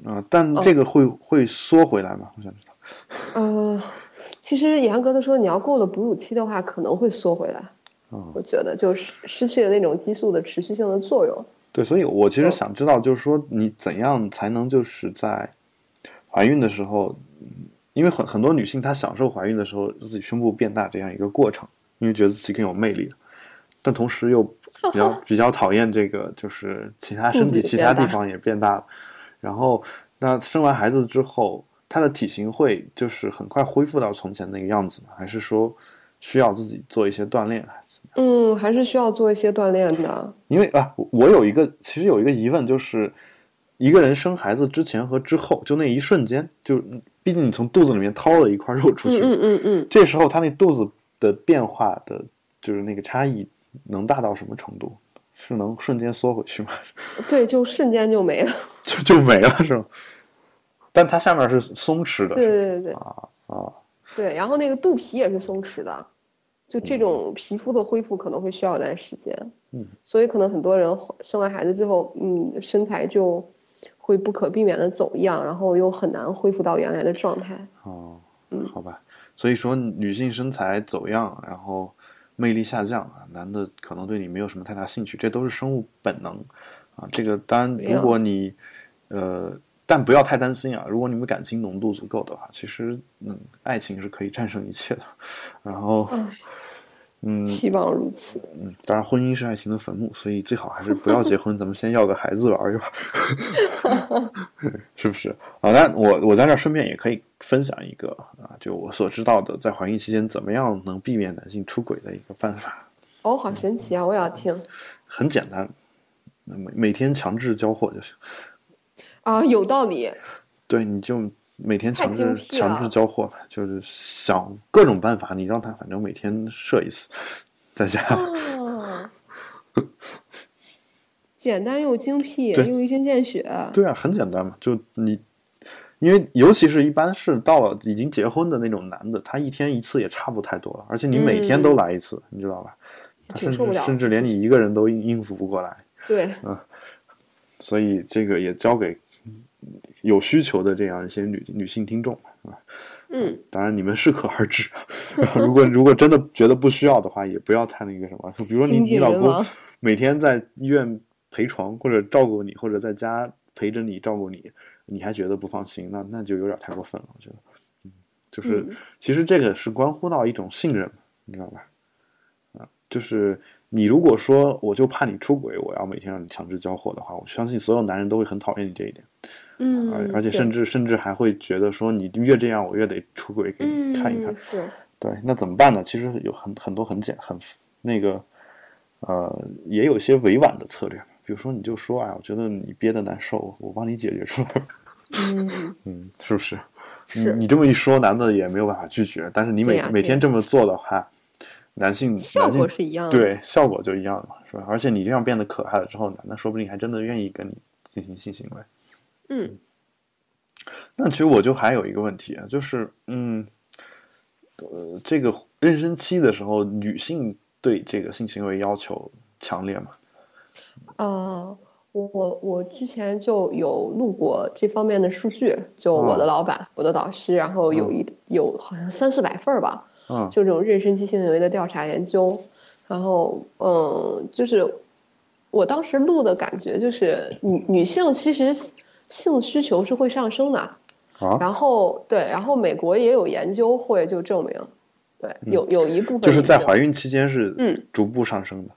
啊，但哦这个会、会缩回来吗？我想知道。呃，其实严格的说，你要过了哺乳期的话，可能会缩回来。啊我觉得就是失去了那种激素的持续性的作用。对，所以我其实哦想知道，就是说你怎样才能就是在怀孕的时候，嗯因为很很多女性她享受怀孕的时候自己胸部变大这样一个过程，因为觉得自己更有魅力，但同时又比较 比较讨厌这个，就是其他身体其他地方也变大了。然后，那生完孩子之后，他的体型会就是很快恢复到从前那个样子吗？还是说需要自己做一些锻炼？嗯，还是需要做一些锻炼的。因为啊，我有一个其实有一个疑问，就是一个人生孩子之前和之后，就那一瞬间，就毕竟你从肚子里面掏了一块肉出去，嗯嗯嗯，这时候他那肚子的变化的，就是那个差异能大到什么程度？是能瞬间缩回去吗？对，就瞬间就没了，就就没了是吗？但它下面是松弛的，对对对对啊啊，对，然后那个肚皮也是松弛的。就这种皮肤的恢复可能会需要一段时间，嗯，所以可能很多人生完孩子之后，嗯，身材就会不可避免的走样，然后又很难恢复到原来的状态。哦，嗯，好吧，所以说女性身材走样，然后魅力下降啊，男的可能对你没有什么太大兴趣，这都是生物本能啊。这个当然，如果你呃。但不要太担心啊！如果你们感情浓度足够的话，其实嗯，爱情是可以战胜一切的。然后，嗯，希望如此。嗯，当然，婚姻是爱情的坟墓，所以最好还是不要结婚，咱们先要个孩子玩一玩，是不是？啊，那我我在这顺便也可以分享一个啊，就我所知道的，在怀孕期间怎么样能避免男性出轨的一个办法。哦，好神奇啊！我也要听。很简单，每每天强制交货就行。啊，有道理。对，你就每天强制强制交货吧，就是想各种办法，你让他反正每天射一次，在家。哦，简单又精辟，又一针见血。对啊，很简单嘛，就你，因为尤其是一般是到了已经结婚的那种男的，他一天一次也差不太多了，而且你每天都来一次，你知道吧？甚至甚至连你一个人都应应付不过来。对，嗯，所以这个也交给。有需求的这样一些女女性听众，啊？嗯，当然你们适可而止。如果如果真的觉得不需要的话，也不要太那个什么。比如说你你老公每天在医院陪床或者照顾你，或者在家陪着你照顾你，你还觉得不放心，那那就有点太过分了。我觉得，嗯，就是其实这个是关乎到一种信任，你知道吧？啊，就是你如果说我就怕你出轨，我要每天让你强制交货的话，我相信所有男人都会很讨厌你这一点。嗯，而而且甚至甚至还会觉得说你越这样，我越得出轨给你看一看。是，对，那怎么办呢？其实有很很多很简很那个，呃，也有些委婉的策略。比如说，你就说，哎，我觉得你憋的难受，我帮你解决出来。嗯 嗯，是不是？是你这么一说，男的也没有办法拒绝。但是你每每天这么做的话，男性效果是一样的，对，效果就一样的嘛，是吧？而且你这样变得可爱了之后，男的说不定还真的愿意跟你进行性行为。嗯，那其实我就还有一个问题啊，就是嗯，呃，这个妊娠期的时候，女性对这个性行为要求强烈吗？呃，我我我之前就有录过这方面的数据，就我的老板、我的导师，然后有一有好像三四百份儿吧，嗯，就这种妊娠期性行为的调查研究，然后嗯，就是我当时录的感觉就是女女性其实。性需求是会上升的，啊，然后对，然后美国也有研究会就证明，对，有有一部分就是在怀孕期间是嗯。逐步上升的，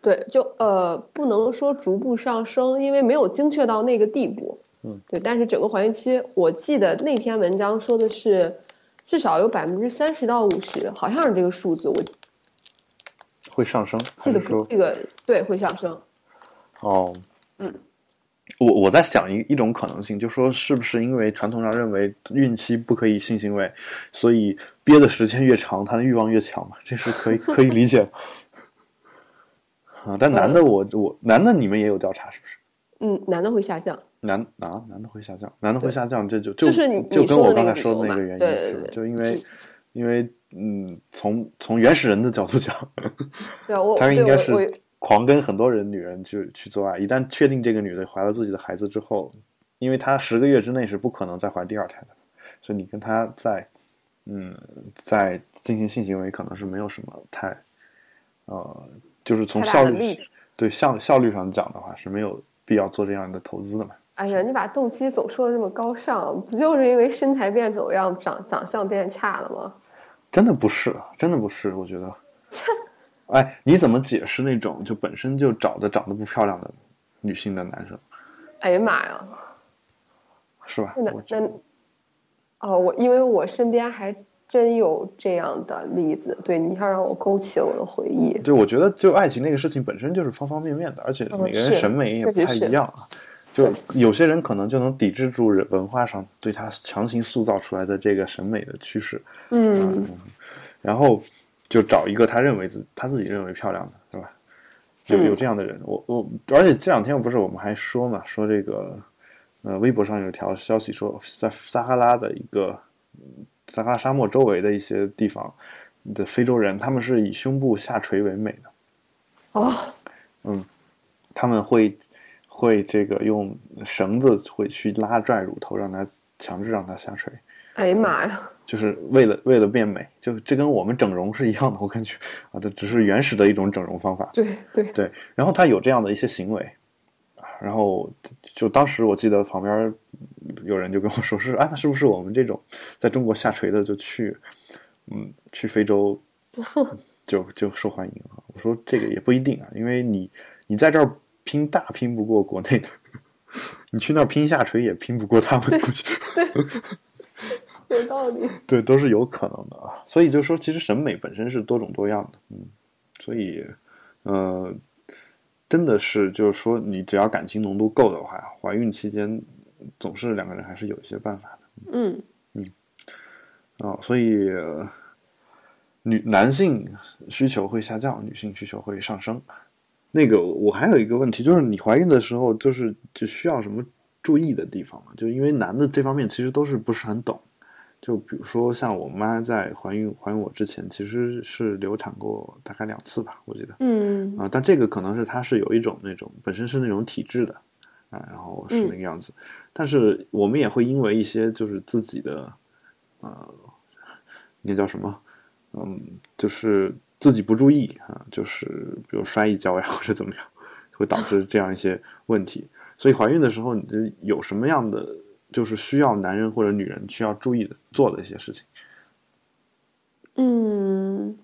对，就呃不能说逐步上升，因为没有精确到那个地步，嗯，对，但是整个怀孕期，我记得那篇文章说的是至少有百分之三十到五十，好像是这个数字，我会上升，记得不这个对会上升，哦，嗯。我我在想一一种可能性，就说是不是因为传统上认为孕期不可以性行为，所以憋的时间越长，他的欲望越强嘛？这是可以可以理解啊。但男的我我男的你们也有调查是不是？嗯，男的会下降。男啊，男的会下降，男的会下降，这就就是你就跟我刚才说的那个原因，对对对，就因为因为嗯，从从原始人的角度讲，对我他应该是。狂跟很多人女人去去做爱，一旦确定这个女的怀了自己的孩子之后，因为她十个月之内是不可能再怀第二胎的，所以你跟她在，嗯，在进行性行为可能是没有什么太，呃，就是从效率对效效率上讲的话是没有必要做这样的投资的嘛。哎呀，你把动机总说的这么高尚，不就是因为身材变走样，长长相变差了吗？真的不是，真的不是，我觉得。哎，你怎么解释那种就本身就找的长得不漂亮的女性的男生，哎呀妈呀！是吧？那我觉那哦，我因为我身边还真有这样的例子，对你一下让我勾起了我的回忆。对，我觉得就爱情那个事情本身就是方方面面的，而且嗯每个人审美也不太一样啊。就有些人可能就能抵制住人文化上对他强行塑造出来的这个审美的趋势，嗯然后就找一个他认为自他自己认为漂亮的，是吧？有嗯有这样的人，我我，而且这两天不是我们还说嘛，说这个，呃，微博上有条消息说，在撒哈拉的一个嗯撒哈拉沙漠周围的一些地方的非洲人，他们是以胸部下垂为美的，哦，嗯他们会会这个用绳子会去拉拽乳头，让它强制让它下垂。哎呀妈呀！就是为了为了变美，就这跟我们整容是一样的，我感觉啊，这只是原始的一种整容方法。对对，对，然后他有这样的一些行为，啊然后就当时我记得旁边有人就跟我说是，啊，那是不是我们这种在中国下垂的就去，嗯，去非洲 就就受欢迎啊？我说这个也不一定啊，因为你你在这儿拼大拼不过国内的，你去那儿拼下垂也拼不过他们，估计。有道理。对，都是有可能的啊。所以就说，其实审美本身是多种多样的，嗯，所以，呃，真的是就是说，你只要感情浓度够的话，怀孕期间总是两个人还是有一些办法的嗯嗯啊、所以、呃女男性需求会下降，女性需求会上升。那个，我还有一个问题，就是你怀孕的时候，就是就需要什么注意的地方嘛？就因为男的这方面其实都是不是很懂。就比如说，像我妈在怀孕怀孕我之前，其实是流产过大概两次吧，我记得嗯啊、但这个可能是她是有一种那种本身是那种体质的啊、然后是那个样子。但是我们也会因为一些就是自己的呃，那叫什么？嗯，就是自己不注意啊，就是比如摔一跤呀，或者怎么样，会导致这样一些问题。所以怀孕的时候，你这有什么样的就是需要男人或者女人需要注意的做的一些事情？嗯，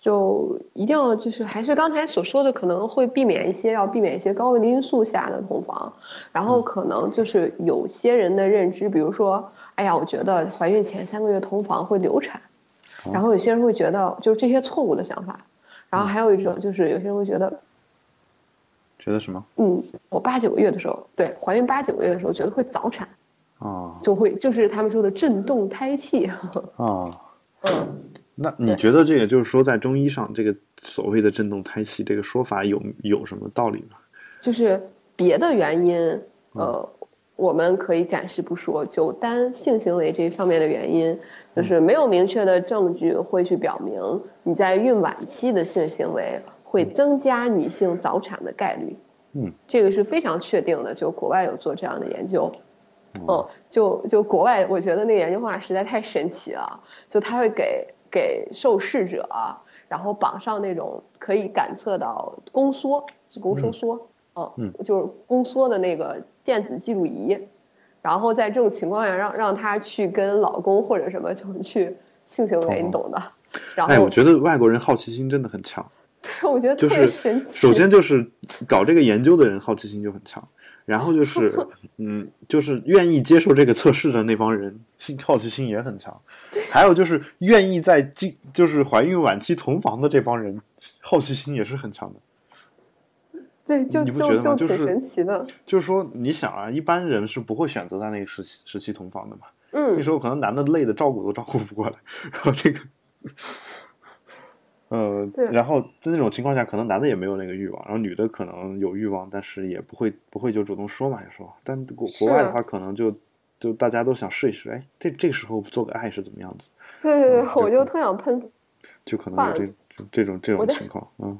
就一定要就是还是刚才所说的，可能会避免一些要避免一些高危的因素下的同房，然后可能就是有些人的认知，比如说，哎呀，我觉得怀孕前三个月同房会流产，然后有些人会觉得就是这些错误的想法，然后还有一种就是有些人会觉得，觉得什么？嗯，我八九个月的时候，对，怀孕八九个月的时候觉得会早产，啊就会就是他们说的震动胎气，啊，嗯。那你觉得这个就是说，在中医上，这个所谓的震动胎气这个说法有有什么道理吗？就是别的原因，呃，我们可以暂时不说，就单性行为这方面的原因，就是没有明确的证据会去表明你在孕晚期的性行为会增加女性早产的概率。嗯，这个是非常确定的，就国外有做这样的研究。嗯，就就国外，我觉得那个研究方法实在太神奇了，就他会给给受试者，然后绑上那种可以感测到宫缩、子宫收缩，嗯，嗯就是宫缩的那个电子记录仪，然后在这种情况下让让他去跟老公或者什么就是去性行为，哦你懂的。然后哎，我觉得外国人好奇心真的很强。对，我觉得就是。首先就是搞这个研究的人好奇心就很强，然后就是 嗯，就是愿意接受这个测试的那帮人心好奇心也很强，还有就是愿意在经就是怀孕晚期同房的这帮人好奇心也是很强的。对，就你不觉得吗就是神奇的。就是说，你想啊，一般人是不会选择在那个时期时期同房的嘛。嗯那嗯，时候可能男的累的照顾都照顾不过来，然后这个，呃对，然后在那种情况下，可能男的也没有那个欲望，然后女的可能有欲望，但是也不会不会就主动说嘛，也说。但国国外的话，可能就就大家都想试一试，哎，这这个时候做个爱是怎么样子？对对对嗯，我就特想喷就可能有这这这种这种情况，嗯，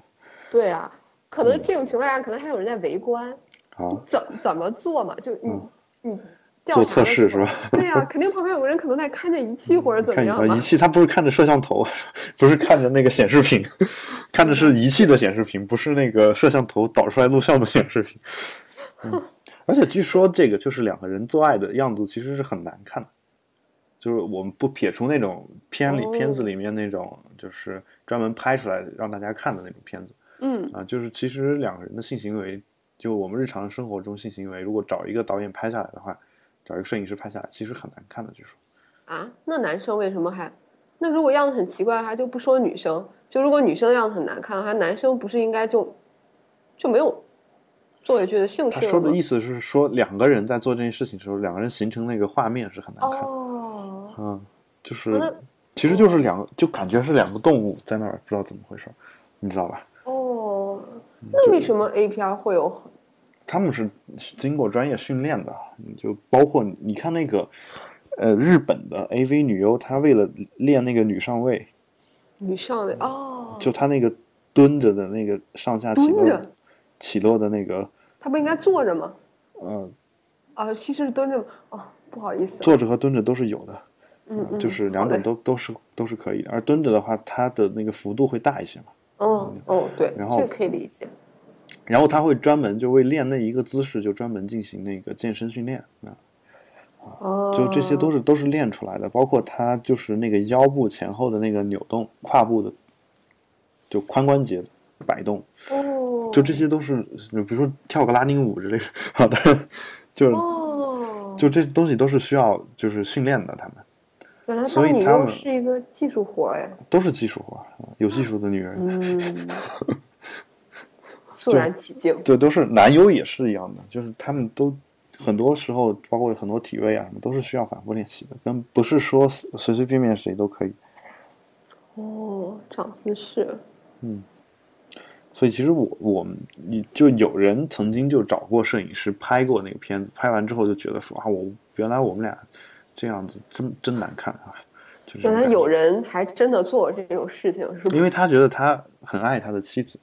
对啊，可能这种情况下，可能还有人在围观，好，怎怎么做嘛？就你、嗯你调做测试是吧？对呀、肯定旁边有个人可能在看着仪器或者怎么看样仪。器，他不是看着摄像头，不是看着那个显示屏，看的是仪器的显示屏，不是那个摄像头导出来录像的显示屏。嗯，而且据说这个就是两个人做爱的样子，其实是很难看的。就是我们不撇除那种片里、哦片子里面那种就是专门拍出来让大家看的那种片子嗯啊，就是其实两个人的性行为，就我们日常生活中性行为，如果找一个导演拍下来的话，找一个摄影师拍下来，其实很难看的，据说。啊，那男生为什么还？那如果样子很奇怪的话，就不说女生，就如果女生的样子很难看的话，男生不是应该就就没有做下去的兴趣他？说的意思是说，两个人在做这件事情的时候，两个人形成那个画面是很难看的。哦，嗯，就是那其实就是两个，就感觉是两个动物在那儿，不知道怎么回事儿，你知道吧？哦，那为什么 A 片会有很他们是经过专业训练的，就包括你你看那个，呃，日本的 AV 女优，她为了练那个女上位，女上位？哦，就她那个蹲着的那个上下起落，起落的那个，她不应该坐着吗？呃，啊，其实是蹲着。哦，不好意思，坐着和蹲着都是有的，嗯嗯，就是两种都都是都是可以的。而蹲着的话，它的那个幅度会大一些嘛。哦哦，对，然后这个可以理解。然后他会专门就为练那一个姿势，就专门进行那个健身训练啊，啊，就这些都是都是练出来的，包括他就是那个腰部前后的那个扭动，胯部的就髋关节摆动，哦，就这些都是，比如说跳个拉丁舞之类的，好的，就是哦，就这东西都是需要就是训练的，他们。原来当女所以他们优是一个技术活儿哎。都是技术活，有技术的女人，嗯，肃然起敬。对都是男优也是一样的，就是他们都很多时候，包括很多体位啊什么，都是需要反复练习的，跟不是说随随便便谁都可以。哦，长姿势。嗯所以其实我我们你就有人曾经就找过摄影师拍过那个片子，拍完之后就觉得说啊，我原来我们俩这样子真真难看啊，原来有人还真的做这种事情，是吧？因为他觉得他很爱他的妻子，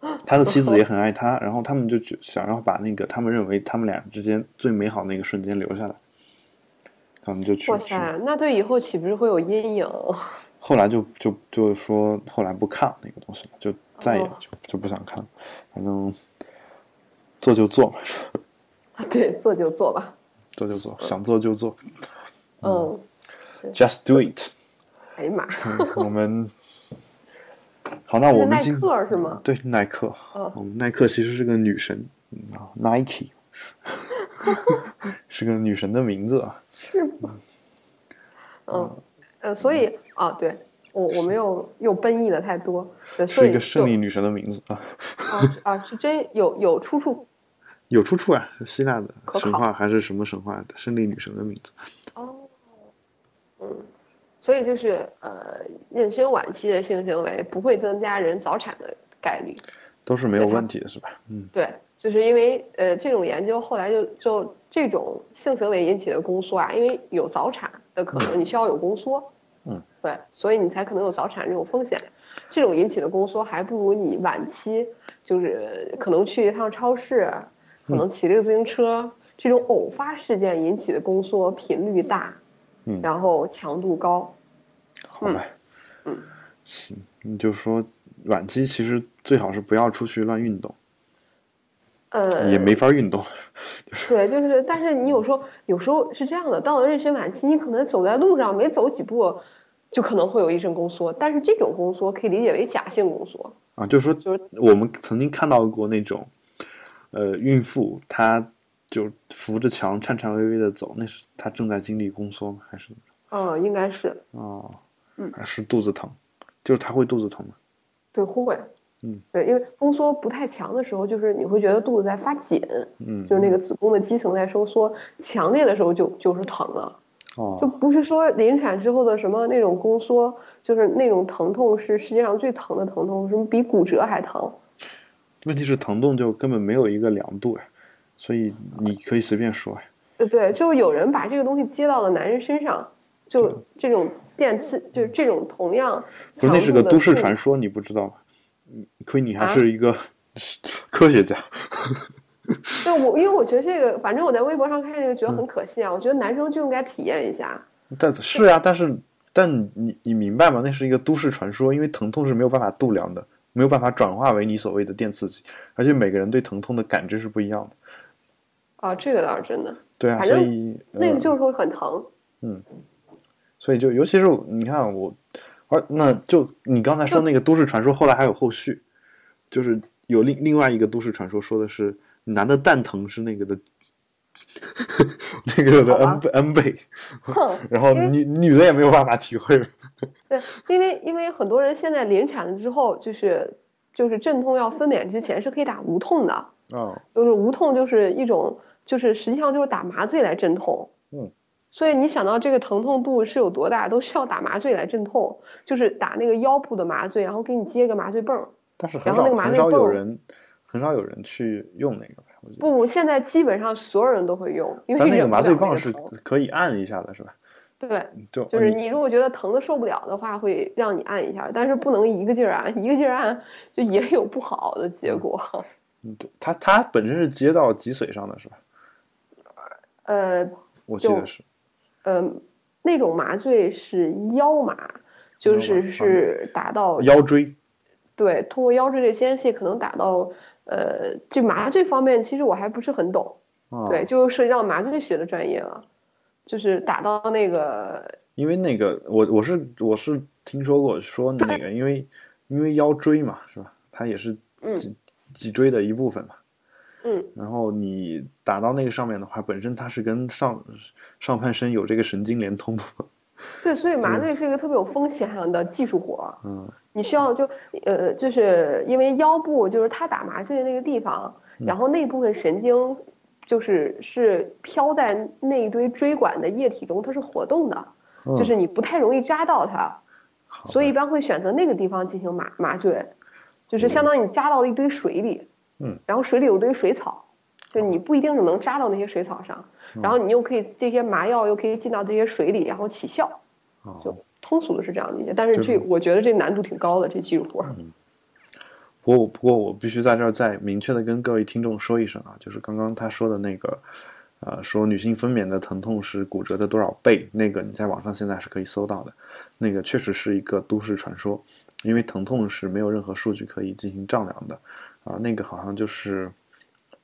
他的妻子也很爱他，然后他们就觉想要把那个他们认为他们俩之间最美好那个瞬间留下来，他们就去去，哇塞，那对以后岂不是会有阴影？后来就就就说后来不看那个东西了，就再也哦就就不想看了，反正做就做嘛，对，做就做吧。做就做，想做就做嗯，，just do it。哎呀妈，嗯我们好，那我们今克是吗？对耐克，哦我们耐克其实是个女神嗯啊，Nike 是个女神的名字啊。是吗？嗯呃，所以啊，对我我们又又奔逸的太多，对，所以是一个胜利女神的名字啊，啊啊是真有有出处有出处啊，是希腊的神话还是什么神话的胜利女神的名字？哦，嗯，所以就是呃，妊娠晚期的性行为不会增加人早产的概率。都是没有问题的，是吧？嗯，对，就是因为呃，这种研究后来就就这种性行为引起的宫缩啊，因为有早产的可能，你需要有宫缩，嗯，对，所以你才可能有早产这种风险。这种引起的宫缩还不如你晚期就是可能去一趟超市，可能骑这个自行车，这种偶发事件引起的宫缩频率大，嗯。然后强度高，好吧，嗯，行，你就说晚期其实最好是不要出去乱运动，呃，也没法运动。对，就是，但是你有时候有时候是这样的，到了妊娠晚期，你可能走在路上没走几步，就可能会有一阵宫缩，但是这种宫缩可以理解为假性宫缩，啊，就是说，就是我们曾经看到过那种，呃，孕妇她就扶着墙颤颤巍巍的走，那是他正在经历宫缩吗？还是嗯，应该是哦，嗯还是肚子疼？就是他会肚子疼吗？对会，嗯，对，因为宫缩不太强的时候，就是你会觉得肚子在发紧，嗯，就是那个子宫的肌层在收缩，强烈的时候就就是疼了。哦就哦，不是说临产之后的什么那种宫缩，就是那种疼痛是世界上最疼的疼痛，什么比骨折还疼。问题是疼痛就根本没有一个量度哎，所以你可以随便说呀。对对，就有人把这个东西接到了男人身上，就这种电刺，就是这种同样不是，那是个都市传说，你不知道吗？嗯亏你还啊是一个 科学家。对我，因为我觉得这个，反正我在微博上看这个觉得很可信啊，我觉得男生就应该体验一下。但是啊，但是但你你明白吗？那是一个都市传说，因为疼痛是没有办法度量的，没有办法转化为你所谓的电刺激，而且每个人对疼痛的感知是不一样的。啊，这个倒是真的。对啊，所以呃那个就是会很疼。嗯所以就尤其是你看我，而那就你刚才说那个都市传说，后来还有后续，就是有另另外一个都市传说说的是男的蛋疼是那个的，那个的 n 倍 n 倍，哼，然后女女的也没有办法体会。对，因为因为很多人现在临产了之后，就是就是阵痛要分娩之前是可以打无痛的，啊，就是无痛就是一种就是实际上就是打麻醉来镇痛。嗯。所以你想到这个疼痛度是有多大，都需要打麻醉来镇痛，就是打那个腰部的麻醉，然后给你接个麻醉泵儿。但是很少很少有人很少有人去用那个，我觉得。不，现在基本上所有人都会用，因为但那个麻醉棒是可以按一下的，是吧？对，就就是你你如果觉得疼的受不了的话，会让你按一下，但是不能一个劲儿按，一个劲儿按就也有不好的结果。嗯对它它本身是接到脊髓上的，是吧？呃我记得是。呃，那种麻醉是腰麻，就是是打到腰椎对，通过腰椎的间隙可能打到呃，就麻醉方面其实我还不是很懂，啊，对，就涉及到麻醉学的专业了，就是打到那个因为那个我我是我是听说过说那个，因为因为腰椎嘛，是吧？它也是嗯脊脊椎的一部分嘛。嗯然后你打到那个上面的话，本身它是跟上上半身有这个神经连通的。对，所以麻醉是一个特别有风险的技术活。嗯你需要就呃，就是因为腰部就是他打麻醉的那个地方，嗯然后那部分神经就是是飘在那一堆椎管的液体中，它是活动的，嗯就是你不太容易扎到它，好所以一般会选择那个地方进行麻麻醉，就是相当于你扎到了一堆水里，嗯，然后水里有堆水草，就你不一定是能扎到那些水草上，嗯然后你又可以这些麻药又可以进到这些水里，然后起效。哦。就通俗的是这样理解，但是这我觉得这难度挺高的，这技术活儿。不过，不过我必须在这儿再明确的跟各位听众说一声啊，就是刚刚他说的那个，呃，说女性分娩的疼痛是骨折的多少倍，那个你在网上现在是可以搜到的，那个确实是一个都市传说，因为疼痛是没有任何数据可以进行丈量的，啊、那个好像就是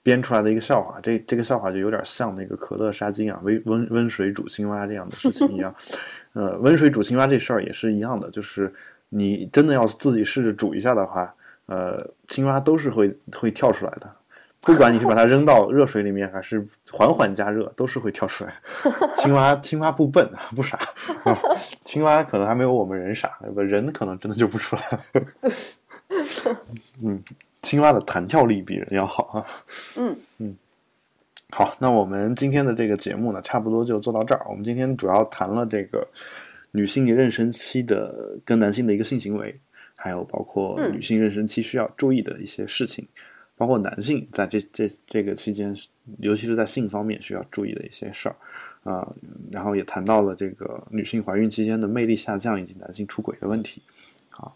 编出来的一个笑话，这这个笑话就有点像那个可乐杀精啊，温温温水煮青蛙这样的事情一样，呃，温水煮青蛙这事儿也是一样的，就是你真的要自己试着煮一下的话。呃，青蛙都是会会跳出来的，不管你是把它扔到热水里面，还是缓缓加热，都是会跳出来。青蛙青蛙不笨，不傻，青蛙可能还没有我们人傻，人可能真的就不出来了。嗯，青蛙的弹跳力比人要好啊。嗯嗯，好，那我们今天的这个节目呢，差不多就做到这儿。我们今天主要谈了这个女性妊娠期的跟男性的一个性行为。还有包括嗯女性妊娠期需要注意的一些事情，包括男性在这这这个期间，尤其是在性方面需要注意的一些事儿，啊、然后也谈到了这个女性怀孕期间的魅力下降以及男性出轨的问题，啊，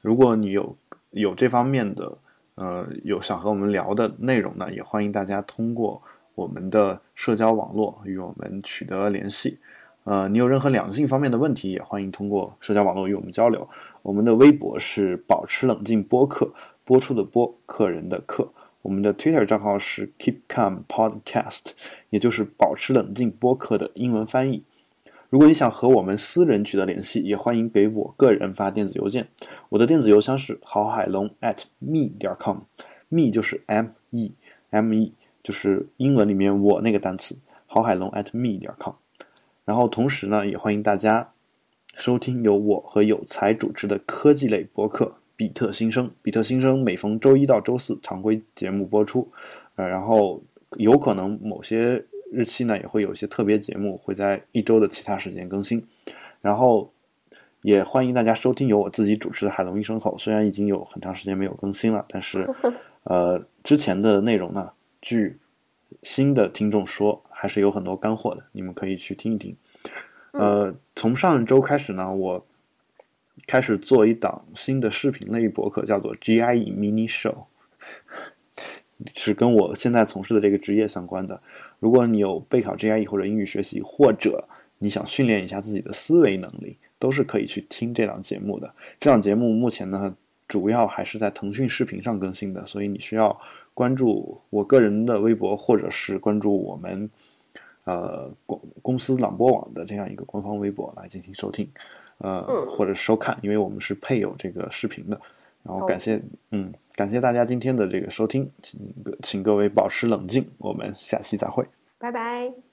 如果你有有这方面的呃有想和我们聊的内容呢，也欢迎大家通过我们的社交网络与我们取得联系。呃，你有任何两性方面的问题，也欢迎通过社交网络与我们交流。我们的微博是保持冷静播客，播出的播，客人的客。我们的 Twitter 账号是 Keep Calm Podcast，也就是保持冷静播客的英文翻译。如果你想和我们私人取得联系，也欢迎给我个人发电子邮件。我的电子邮箱是郝海龙 at me 点 com，me 就是 m e m e 就是英文里面我那个单词，郝海龙 at me 点 com。然后同时呢，也欢迎大家收听由我和有才主持的科技类博客《比特新生》。比特新生每逢周一到周四常规节目播出，呃，然后有可能某些日期呢也会有一些特别节目会在一周的其他时间更新。然后也欢迎大家收听由我自己主持的《海龙医生口》，虽然已经有很长时间没有更新了，但是 呃之前的内容呢，据新的听众说还是有很多干货的，你们可以去听一听。呃，从上周开始呢，我开始做一档新的视频类博客，叫做 GIE Mini Show，是跟我现在从事的这个职业相关的。如果你有备考 GIE 或者英语学习，或者你想训练一下自己的思维能力，都是可以去听这档节目的。这档节目目前呢，主要还是在腾讯视频上更新的，所以你需要关注我个人的微博，或者是关注我们呃公公司朗播网的这样一个官方微博来进行收听，呃或者收看，因为我们是配有这个视频的。然后感谢嗯感谢大家今天的这个收听，请请各位保持冷静，我们下期再会，拜拜。